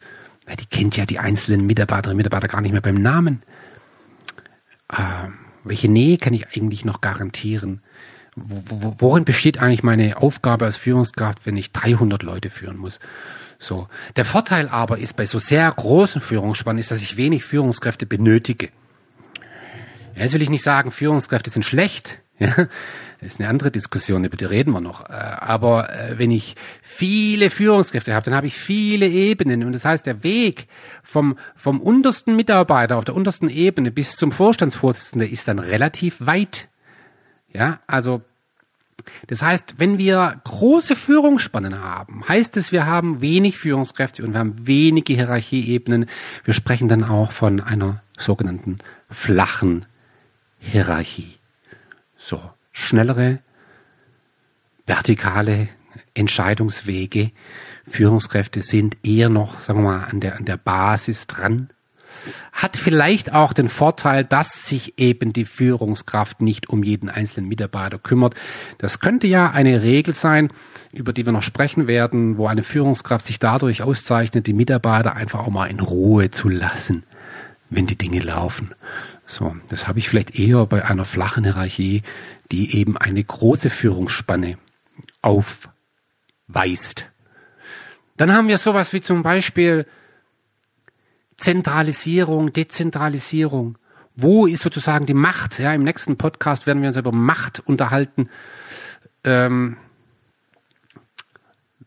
die kennt ja die einzelnen Mitarbeiterinnen und Mitarbeiter gar nicht mehr beim Namen. Äh, welche Nähe kann ich eigentlich noch garantieren? worin besteht eigentlich meine Aufgabe als Führungskraft, wenn ich 300 Leute führen muss? So. Der Vorteil aber ist bei so sehr großen Führungsspannen ist, dass ich wenig Führungskräfte benötige. Jetzt will ich nicht sagen, Führungskräfte sind schlecht. [LAUGHS] Ja, das ist eine andere Diskussion, über die reden wir noch. Äh, aber äh, wenn ich viele Führungskräfte habe, dann habe ich viele Ebenen. Und das heißt, der Weg vom, vom untersten Mitarbeiter auf der untersten Ebene bis zum Vorstandsvorsitzenden ist dann relativ weit. Ja, also das heißt, wenn wir große Führungsspannen haben, heißt es, wir haben wenig Führungskräfte und wir haben wenige Hierarchieebenen. Wir sprechen dann auch von einer sogenannten flachen Hierarchie. So, schnellere, vertikale Entscheidungswege. Führungskräfte sind eher noch, sagen wir mal, an der, an der Basis dran. Hat vielleicht auch den Vorteil, dass sich eben die Führungskraft nicht um jeden einzelnen Mitarbeiter kümmert. Das könnte ja eine Regel sein, über die wir noch sprechen werden, wo eine Führungskraft sich dadurch auszeichnet, die Mitarbeiter einfach auch mal in Ruhe zu lassen, wenn die Dinge laufen. So, das habe ich vielleicht eher bei einer flachen Hierarchie, die eben eine große Führungsspanne aufweist. Dann haben wir sowas wie zum Beispiel Zentralisierung, Dezentralisierung. Wo ist sozusagen die Macht? Ja, im nächsten Podcast werden wir uns über Macht unterhalten. Ähm,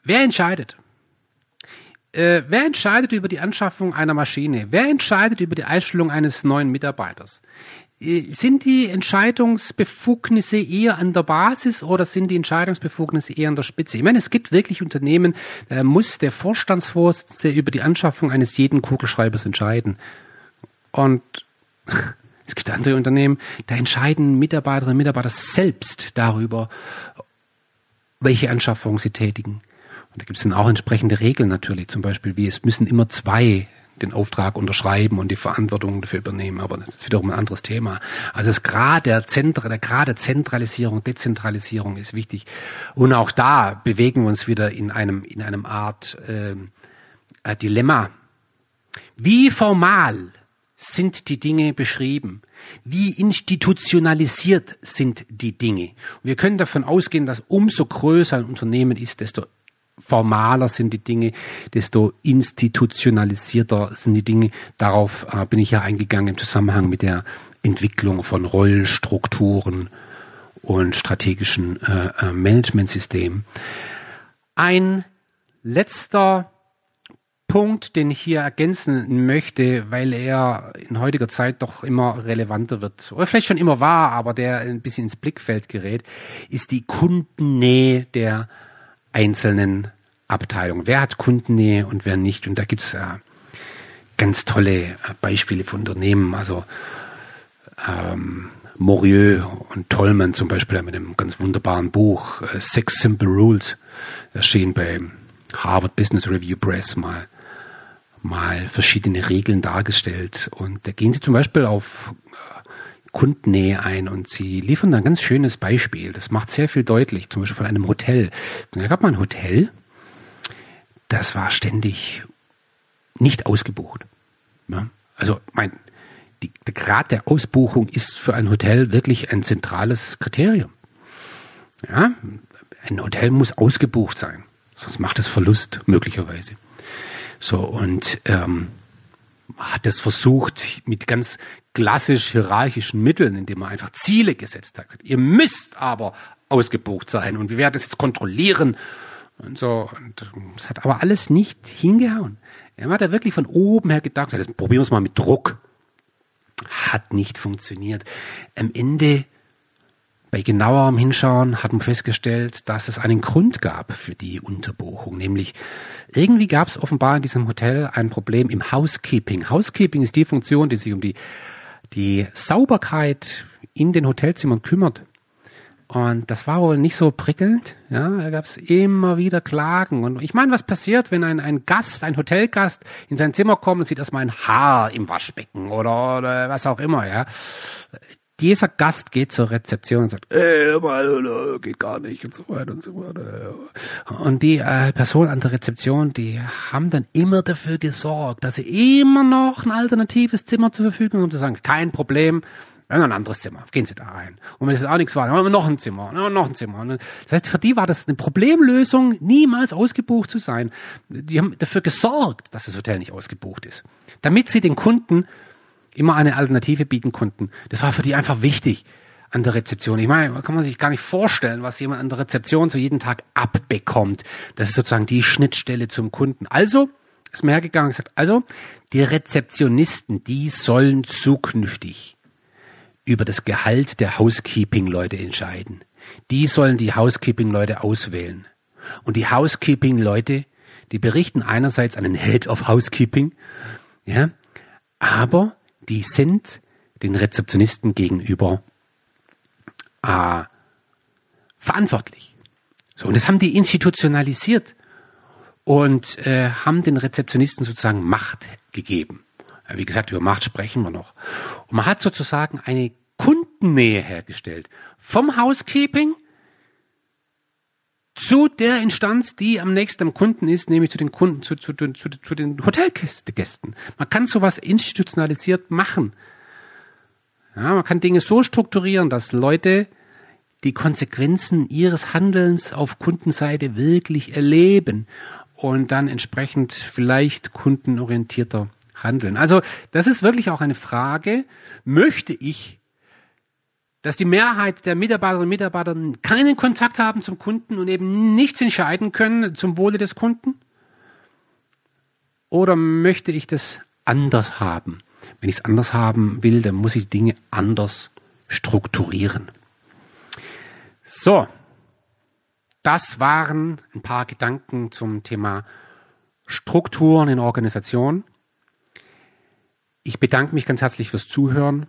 wer entscheidet? Äh, wer entscheidet über die Anschaffung einer Maschine? Wer entscheidet über die Einstellung eines neuen Mitarbeiters? Äh, sind die Entscheidungsbefugnisse eher an der Basis oder sind die Entscheidungsbefugnisse eher an der Spitze? Ich meine, es gibt wirklich Unternehmen, da muss der Vorstandsvorsitzende über die Anschaffung eines jeden Kugelschreibers entscheiden. Und [LAUGHS] es gibt andere Unternehmen, da entscheiden Mitarbeiterinnen und Mitarbeiter selbst darüber, welche Anschaffung sie tätigen. Und da gibt es dann auch entsprechende Regeln natürlich, zum Beispiel wie es müssen immer zwei den Auftrag unterschreiben und die Verantwortung dafür übernehmen. Aber das ist wiederum ein anderes Thema. Also das Grad der, Zentra, der Grad Zentralisierung, Dezentralisierung ist wichtig. Und auch da bewegen wir uns wieder in einem, in einem Art äh, Dilemma. Wie formal sind die Dinge beschrieben? Wie institutionalisiert sind die Dinge? Wir können davon ausgehen, dass umso größer ein Unternehmen ist, desto formaler sind die Dinge, desto institutionalisierter sind die Dinge. Darauf äh, bin ich ja eingegangen im Zusammenhang mit der Entwicklung von Rollenstrukturen und strategischen äh, äh Managementsystemen. Ein letzter Punkt, den ich hier ergänzen möchte, weil er in heutiger Zeit doch immer relevanter wird, oder vielleicht schon immer war, aber der ein bisschen ins Blickfeld gerät, ist die Kundennähe der einzelnen Abteilungen. Wer hat Kundennähe und wer nicht? Und da gibt's äh, ganz tolle äh, Beispiele von Unternehmen. Also ähm, Morieux und Tollman zum Beispiel mit einem ganz wunderbaren Buch äh, Six Simple Rules erschienen bei Harvard Business Review Press mal mal verschiedene Regeln dargestellt. Und da gehen sie zum Beispiel auf Kundennähe ein und sie liefern ein ganz schönes Beispiel. Das macht sehr viel deutlich, zum Beispiel von einem Hotel. Da gab man ein Hotel, das war ständig nicht ausgebucht. Ja? Also mein, die, der Grad der Ausbuchung ist für ein Hotel wirklich ein zentrales Kriterium. Ja? Ein Hotel muss ausgebucht sein, sonst macht es Verlust möglicherweise. So, und ähm, hat es versucht mit ganz klassisch hierarchischen Mitteln, indem man einfach Ziele gesetzt hat. Ihr müsst aber ausgebucht sein und wir werden es jetzt kontrollieren und so. Und es hat aber alles nicht hingehauen. Er hat da wirklich von oben her gedacht, das probieren wir es mal mit Druck. Hat nicht funktioniert. Am Ende bei genauerem Hinschauen hat man festgestellt, dass es einen Grund gab für die Unterbuchung, nämlich irgendwie gab es offenbar in diesem Hotel ein Problem im Housekeeping. Housekeeping ist die Funktion, die sich um die, die Sauberkeit in den Hotelzimmern kümmert. Und das war wohl nicht so prickelnd. Ja, da gab es immer wieder Klagen. Und ich meine, was passiert, wenn ein, ein Gast, ein Hotelgast in sein Zimmer kommt und sieht erstmal ein Haar im Waschbecken oder, oder was auch immer, ja dieser Gast geht zur Rezeption und sagt, äh, mal, geht gar nicht und so weiter und so weiter. Und die äh, Person an der Rezeption, die haben dann immer dafür gesorgt, dass sie immer noch ein alternatives Zimmer zur Verfügung haben, zu sagen, kein Problem, wir haben ein anderes Zimmer, gehen Sie da rein. Und wenn es auch nichts war, dann haben wir noch ein Zimmer, noch ein Zimmer. Das heißt, für die war das eine Problemlösung, niemals ausgebucht zu sein. Die haben dafür gesorgt, dass das Hotel nicht ausgebucht ist. Damit sie den Kunden immer eine Alternative bieten konnten. Das war für die einfach wichtig an der Rezeption. Ich meine, kann man sich gar nicht vorstellen, was jemand an der Rezeption so jeden Tag abbekommt. Das ist sozusagen die Schnittstelle zum Kunden. Also ist mir hergegangen und gesagt, also die Rezeptionisten, die sollen zukünftig über das Gehalt der Housekeeping-Leute entscheiden. Die sollen die Housekeeping-Leute auswählen. Und die Housekeeping-Leute, die berichten einerseits an den Head of Housekeeping, ja, aber die sind den Rezeptionisten gegenüber äh, verantwortlich. So, und das haben die institutionalisiert und äh, haben den Rezeptionisten sozusagen Macht gegeben. Wie gesagt, über Macht sprechen wir noch. Und man hat sozusagen eine Kundennähe hergestellt. Vom Housekeeping zu der Instanz, die am nächsten am Kunden ist, nämlich zu den Kunden, zu, zu, zu, zu den Hotelgästen. Man kann sowas institutionalisiert machen. Ja, man kann Dinge so strukturieren, dass Leute die Konsequenzen ihres Handelns auf Kundenseite wirklich erleben und dann entsprechend vielleicht kundenorientierter handeln. Also das ist wirklich auch eine Frage, möchte ich dass die Mehrheit der Mitarbeiterinnen und Mitarbeiter keinen Kontakt haben zum Kunden und eben nichts entscheiden können zum Wohle des Kunden? Oder möchte ich das anders haben? Wenn ich es anders haben will, dann muss ich Dinge anders strukturieren. So, das waren ein paar Gedanken zum Thema Strukturen in Organisationen. Ich bedanke mich ganz herzlich fürs Zuhören.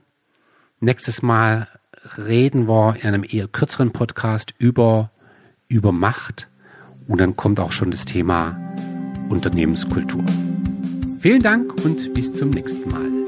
Nächstes Mal reden wir in einem eher kürzeren Podcast über, über Macht und dann kommt auch schon das Thema Unternehmenskultur. Vielen Dank und bis zum nächsten Mal.